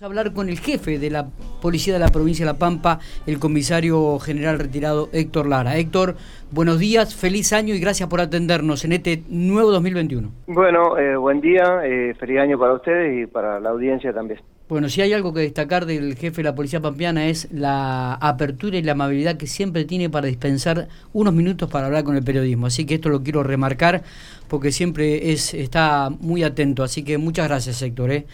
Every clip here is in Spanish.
a hablar con el jefe de la Policía de la Provincia de La Pampa, el comisario general retirado Héctor Lara. Héctor, buenos días, feliz año y gracias por atendernos en este nuevo 2021. Bueno, eh, buen día, eh, feliz año para ustedes y para la audiencia también. Bueno, si hay algo que destacar del jefe de la Policía Pampeana es la apertura y la amabilidad que siempre tiene para dispensar unos minutos para hablar con el periodismo. Así que esto lo quiero remarcar porque siempre es, está muy atento. Así que muchas gracias, Héctor. ¿eh?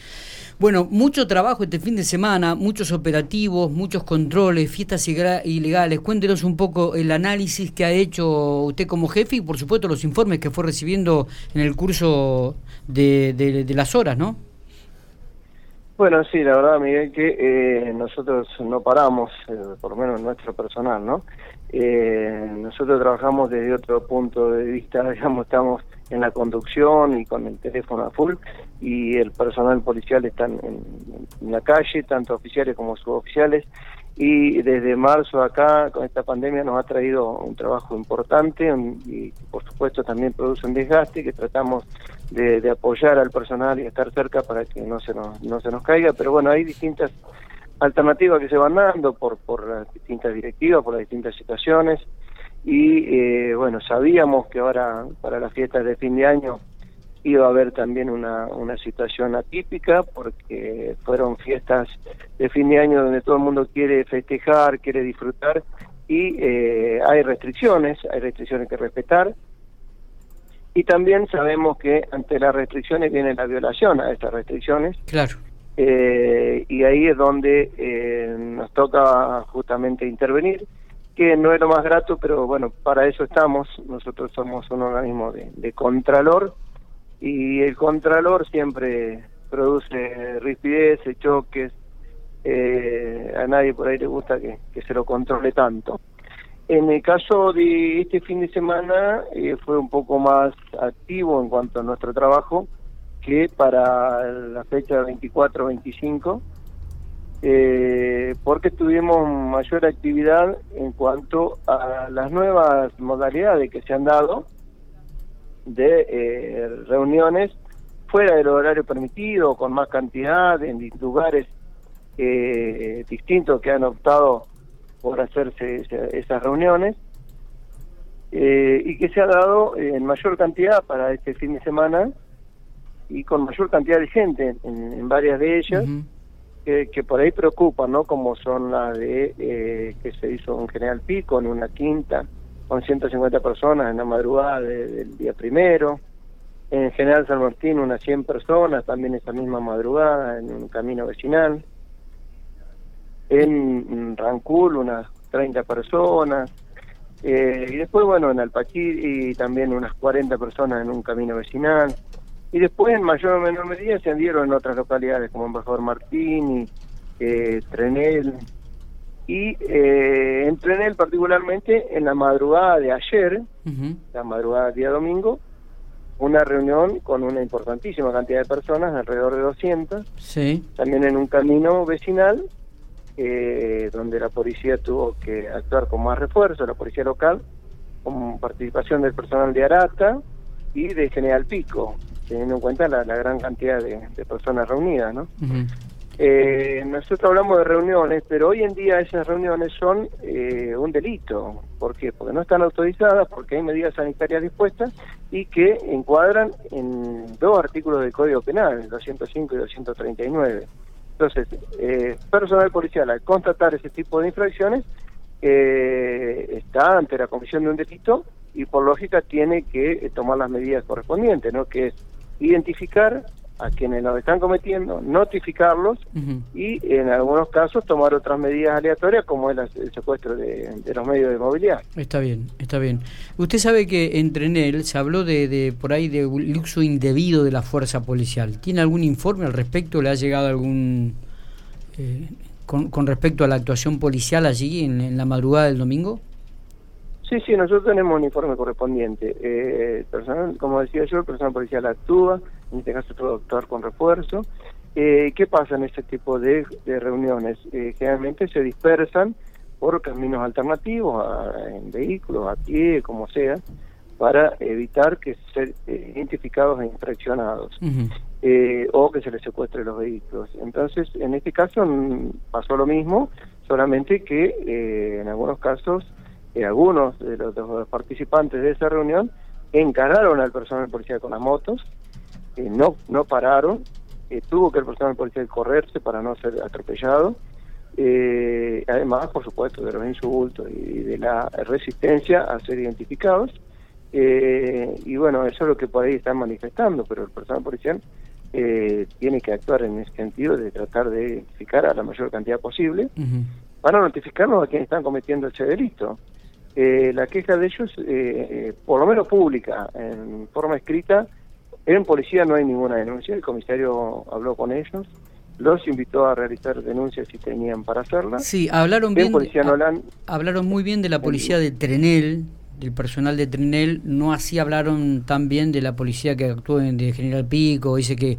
Bueno, mucho trabajo este fin de semana, muchos operativos, muchos controles, fiestas ilegales. Cuéntenos un poco el análisis que ha hecho usted como jefe y por supuesto los informes que fue recibiendo en el curso de, de, las horas, ¿no? Bueno, sí, la verdad, Miguel, que eh, nosotros no paramos, eh, por lo menos nuestro personal, ¿no? Eh, nosotros trabajamos desde otro punto de vista, digamos, estamos en la conducción y con el teléfono a full y el personal policial está en, la calle, tanto oficiales como suboficiales y desde marzo acá con esta pandemia nos ha traído un trabajo importante y por supuesto también produce un desgaste que tratamos de, apoyar al personal y estar cerca para que no se nos, no se nos caiga, pero bueno, hay distintas alternativas que se van dando por, por las distintas directivas, por las distintas situaciones. Y eh, bueno, sabíamos que ahora para las fiestas de fin de año iba a haber también una, una situación atípica porque fueron fiestas de fin de año donde todo el mundo quiere festejar, quiere disfrutar y eh, hay restricciones, hay restricciones que respetar y también sabemos que ante las restricciones viene la violación a estas restricciones. Claro. Eh, y ahí es donde nos toca justamente intervenir que no es lo más grato, pero bueno, para eso estamos. Nosotros somos un organismo de, contralor y el contralor siempre produce rispideces, choques. Eh, a nadie por ahí le gusta que, se lo controle tanto. En el caso de este fin de semana eh, fue un poco más activo en cuanto a nuestro trabajo que para la fecha 24-25 eh, porque tuvimos mayor actividad en cuanto a las nuevas modalidades que se han dado de eh, reuniones fuera del horario permitido, con más cantidad, en lugares eh, distintos que han optado por hacerse esas reuniones, y que se ha dado en mayor cantidad para este fin de semana y con mayor cantidad de gente en, varias de ellas que, por ahí preocupan, ¿no? Como son las de eh, que se hizo en General Pico, en una quinta, con 150 personas en la madrugada del día primero. En General San Martín, unas 100 personas, también esa misma madrugada, en un camino vecinal. En Rancul, unas 30 personas. Eh, y después, bueno, en y también unas 40 personas en un camino vecinal y después en mayor o menor medida se andieron en otras localidades como Embajador Martín y eh, Trenel y eh, en Trenel particularmente en la madrugada de ayer, la madrugada del día domingo, una reunión con una importantísima cantidad de personas, alrededor de 200, sí. también en un camino vecinal, eh, donde la policía tuvo que actuar con más refuerzo, la policía local, con participación del personal de Arata y de General Pico teniendo en cuenta la, gran cantidad de, personas reunidas, ¿no? Eh, nosotros hablamos de reuniones, pero hoy en día esas reuniones son eh, un delito. ¿Por qué? Porque no están autorizadas, porque hay medidas sanitarias dispuestas y que encuadran en dos artículos del Código Penal, 205 y 239. Entonces, eh, personal policial al constatar ese tipo de infracciones eh, está ante la comisión de un delito y por lógica tiene que tomar las medidas correspondientes, ¿no? Que es identificar a quienes lo están cometiendo, notificarlos y en algunos casos tomar otras medidas aleatorias como el, el secuestro de, los medios de movilidad. Está bien, está bien. Usted sabe que entre él se habló de, de por ahí de un uso indebido de la fuerza policial. ¿Tiene algún informe al respecto? ¿Le ha llegado algún eh, con, respecto a la actuación policial allí en la madrugada del domingo? Sí, sí, nosotros tenemos un informe correspondiente. Eh, personal, como decía yo, el personal policial actúa, en este caso todo actuar con refuerzo. Eh, ¿Qué pasa en este tipo de, reuniones? Eh, generalmente se dispersan por caminos alternativos, en vehículos, a pie, como sea, para evitar que ser identificados e infraccionados. eh, o que se les secuestre los vehículos. Entonces, en este caso mm, pasó lo mismo, solamente que eh, en algunos casos, eh, algunos de los, participantes de esa reunión encararon al personal policial con las motos, no, no pararon, tuvo que el personal policial correrse para no ser atropellado, además, por supuesto, de los insultos y de la resistencia a ser identificados. y bueno, eso es lo que por ahí están manifestando, pero el personal policial eh, tiene que actuar en ese sentido de tratar de identificar a la mayor cantidad posible para notificarnos a quienes están cometiendo ese delito. Eh, la queja de ellos, eh, por lo menos pública, en forma escrita, en policía no hay ninguna denuncia, el comisario habló con ellos, los invitó a realizar denuncias si tenían para hacerlas. Sí, hablaron bien, hablaron muy bien de la policía de Trenel, del personal de Trinel, no así hablaron tan bien de la policía que actuó en de General Pico, dice que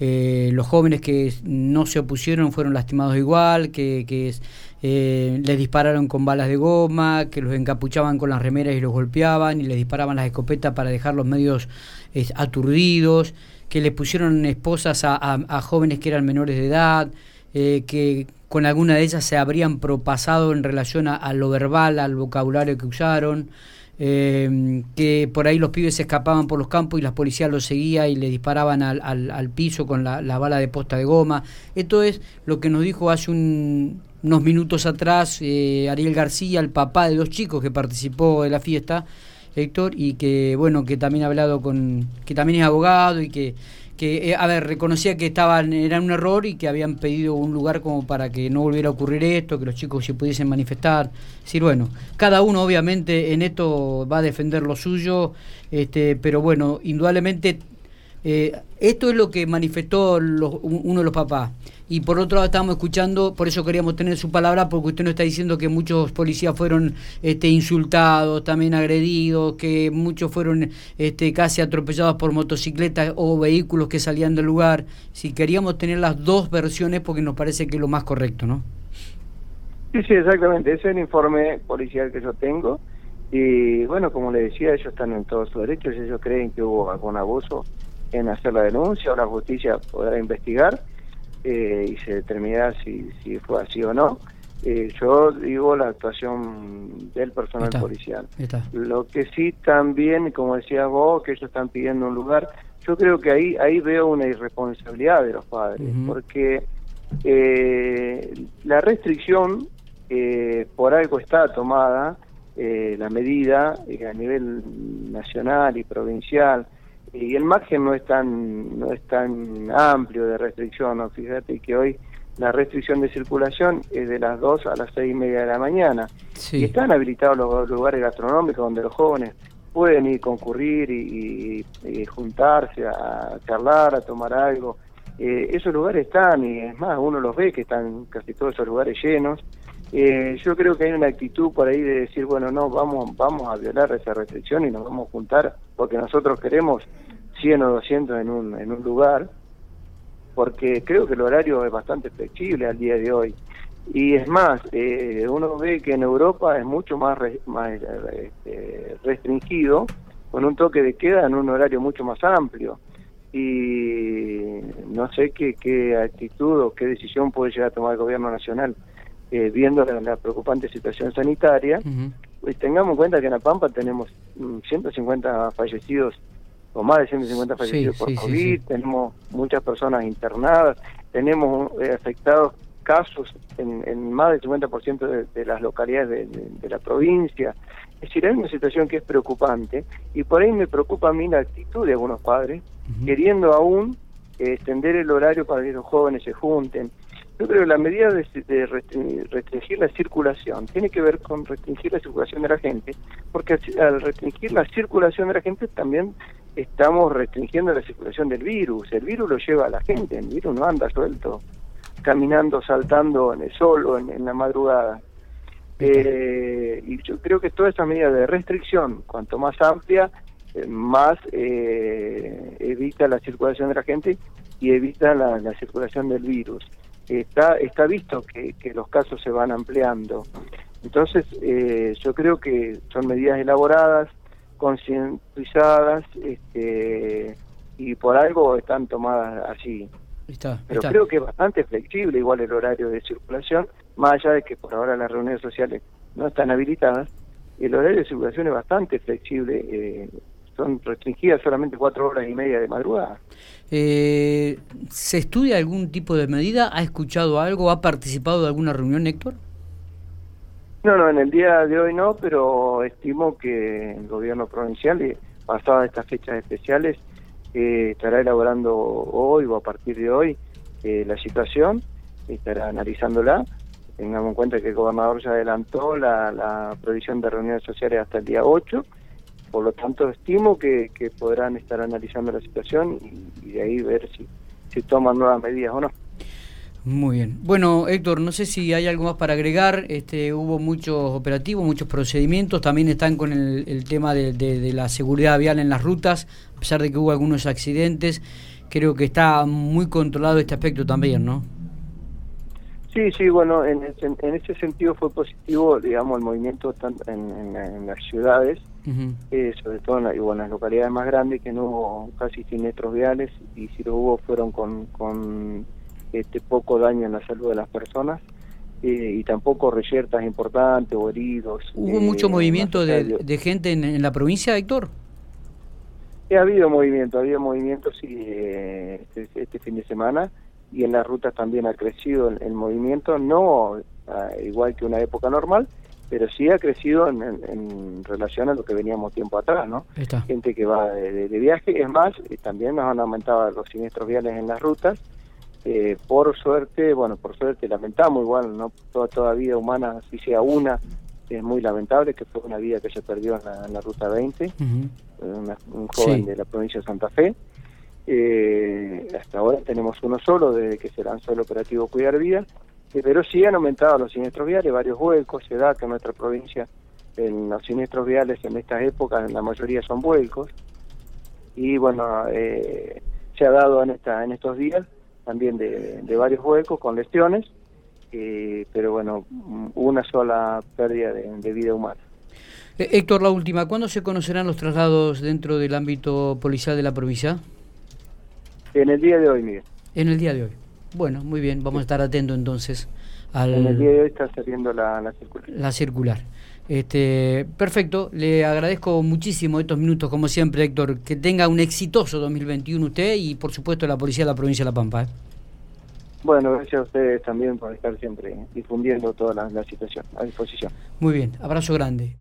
eh, los jóvenes que no se opusieron fueron lastimados igual, que, que eh, les dispararon con balas de goma, que los encapuchaban con las remeras y los golpeaban y les disparaban las escopetas para dejar los aturdidos, que les pusieron esposas a, jóvenes que eran menores de edad, eh, que con alguna de ellas se habrían propasado en relación a, lo verbal, al vocabulario que usaron, eh, que por ahí los pibes se escapaban por los campos y las policías los seguía y le disparaban al, al, piso con la, bala de posta de goma. Esto es lo que nos dijo hace unos minutos atrás eh, Ariel García, el papá de dos chicos que participó de la fiesta, Héctor, y que bueno, que también ha hablado con, que también es abogado y que que, eh, a ver, reconocía que estaban, era un error y que habían pedido un lugar como para que no volviera a ocurrir esto, que los chicos se pudiesen manifestar. Es decir, bueno, cada uno obviamente en esto va a defender lo suyo, este, pero bueno, indudablemente eh, esto es lo que manifestó uno de los papás. Y por otro lado estábamos escuchando, por eso queríamos tener su palabra, porque usted nos está diciendo que muchos policías fueron este, insultados, también agredidos, que muchos fueron este, casi atropellados por motocicletas o vehículos que salían del lugar. Si queríamos tener las dos versiones, porque nos parece que es lo más correcto, ¿no? Sí, sí, exactamente. Ese es el informe policial que yo tengo. Y bueno, como le decía, ellos están en todos sus derechos. Ellos creen que hubo algún abuso en hacer la denuncia o la justicia podrá investigar eh, y se determinará si, si fue así o no. Eh, yo digo la actuación del personal policial. Lo que sí también, como decías vos, que ellos están pidiendo un lugar, yo creo que ahí ahí veo una irresponsabilidad de los padres, porque eh, la restricción por algo está tomada, la medida a nivel nacional y provincial, y el margen no es tan no es tan amplio de restricción ¿no? fíjate que hoy la restricción de circulación es de las 2 a las 6 y media de la mañana. Y están habilitados los lugares gastronómicos donde los jóvenes pueden ir concurrir y, juntarse a charlar a tomar algo. Eh, esos lugares están y es más uno los ve que están casi todos esos lugares llenos eh, yo creo que hay una actitud por ahí de decir, bueno, no, vamos, vamos a violar esa restricción y nos vamos a juntar porque nosotros queremos 100 o 200 en un, en un lugar, porque creo que el horario es bastante flexible al día de hoy. Y es más, eh, uno ve que en Europa es mucho más, más este, restringido, con un toque de queda en un horario mucho más amplio. Y no sé qué, qué actitud o qué decisión puede llegar a tomar el gobierno nacional eh, viendo la, preocupante situación sanitaria, pues tengamos en cuenta que en La Pampa tenemos 150 mm, fallecidos o más de 150 fallecidos por COVID, tenemos muchas personas internadas, tenemos eh, afectados casos en, más del 50% de, de, las localidades de, la provincia. Es decir, hay una situación que es preocupante y por ahí me preocupa a mí la actitud de algunos padres, queriendo aún eh, extender el horario para que los jóvenes se junten, yo creo que la medida de, restringir la circulación tiene que ver con restringir la circulación de la gente, porque al restringir la circulación de la gente también estamos restringiendo la circulación del virus. El virus lo lleva a la gente, el virus no anda suelto, caminando, saltando en el sol o en, la madrugada. Eh, y yo creo que toda esa medida de restricción, cuanto más amplia, eh, más eh, evita la circulación de la gente y evita la circulación del virus está, está visto que, los casos se van ampliando. Entonces, eh, yo creo que son medidas elaboradas, concientizadas, este, y por algo están tomadas así. Pero creo que es bastante flexible igual el horario de circulación, más allá de que por ahora las reuniones sociales no están habilitadas, el horario de circulación es bastante flexible, eh, son restringidas solamente cuatro horas y media de madrugada. Eh, ¿Se estudia algún tipo de medida? ¿Ha escuchado algo? ¿Ha participado de alguna reunión, Héctor? No, no, en el día de hoy no, pero estimo que el gobierno provincial, eh, pasadas estas fechas especiales, eh, estará elaborando hoy o a partir de hoy eh, la situación, estará analizándola. Tengamos en cuenta que el gobernador ya adelantó la, la provisión de reuniones sociales hasta el día 8, por lo tanto estimo que, podrán estar analizando la situación y, de ahí ver si, toman nuevas medidas o no. Muy bien. Bueno, Héctor, no sé si hay algo más para agregar. Este, hubo muchos operativos, muchos procedimientos. También están con el, tema de, la seguridad vial en las rutas, a pesar de que hubo algunos accidentes. Creo que está muy controlado este aspecto también, ¿no? Sí, sí, bueno, en, ese sentido fue positivo, digamos, el movimiento en, las ciudades, eh, sobre todo en, la, las localidades más grandes, que no hubo casi siniestros viales, y si lo hubo fueron con este, poco daño en la salud de las personas eh, y tampoco reyertas importantes o heridos. ¿Hubo mucho eh, movimiento de, gente en, la provincia, Héctor? ha habido movimiento, ha habido movimiento sí, eh, este, este, fin de semana y en las rutas también ha crecido el, movimiento, no ah, igual que una época normal, pero sí ha crecido en, relación a lo que veníamos tiempo atrás, ¿no? Gente que va de, de, viaje, es más, también nos han aumentado los siniestros viales en las rutas, eh, por suerte, bueno, por suerte lamentamos igual, no toda, toda vida humana, si sea una, es muy lamentable, que fue una vida que se perdió en la, Ruta 20, un joven de la provincia de Santa Fe. Eh, hasta ahora tenemos uno solo desde que se lanzó el operativo Cuidar Vida, eh, pero sí han aumentado los siniestros viales, varios huecos, se da que en nuestra provincia en los siniestros viales en estas épocas la mayoría son vuelcos y bueno, se ha dado en, esta, en estos días también de, varios huecos con lesiones, eh, pero bueno, una sola pérdida de, vida humana. Eh, Héctor, la última, ¿cuándo se conocerán los traslados dentro del ámbito policial de la provincia? En el día de hoy, Miguel. En el día de hoy. Bueno, muy bien, vamos a estar atentos entonces al... En el día de hoy está saliendo la, la circular. La circular. Este, perfecto, le agradezco muchísimo estos minutos, como siempre, Héctor. Que tenga un exitoso 2021 usted y, por supuesto, la Policía de la Provincia de La Pampa. ¿eh? Bueno, gracias a ustedes también por estar siempre difundiendo toda la situación a disposición. Muy bien, abrazo grande.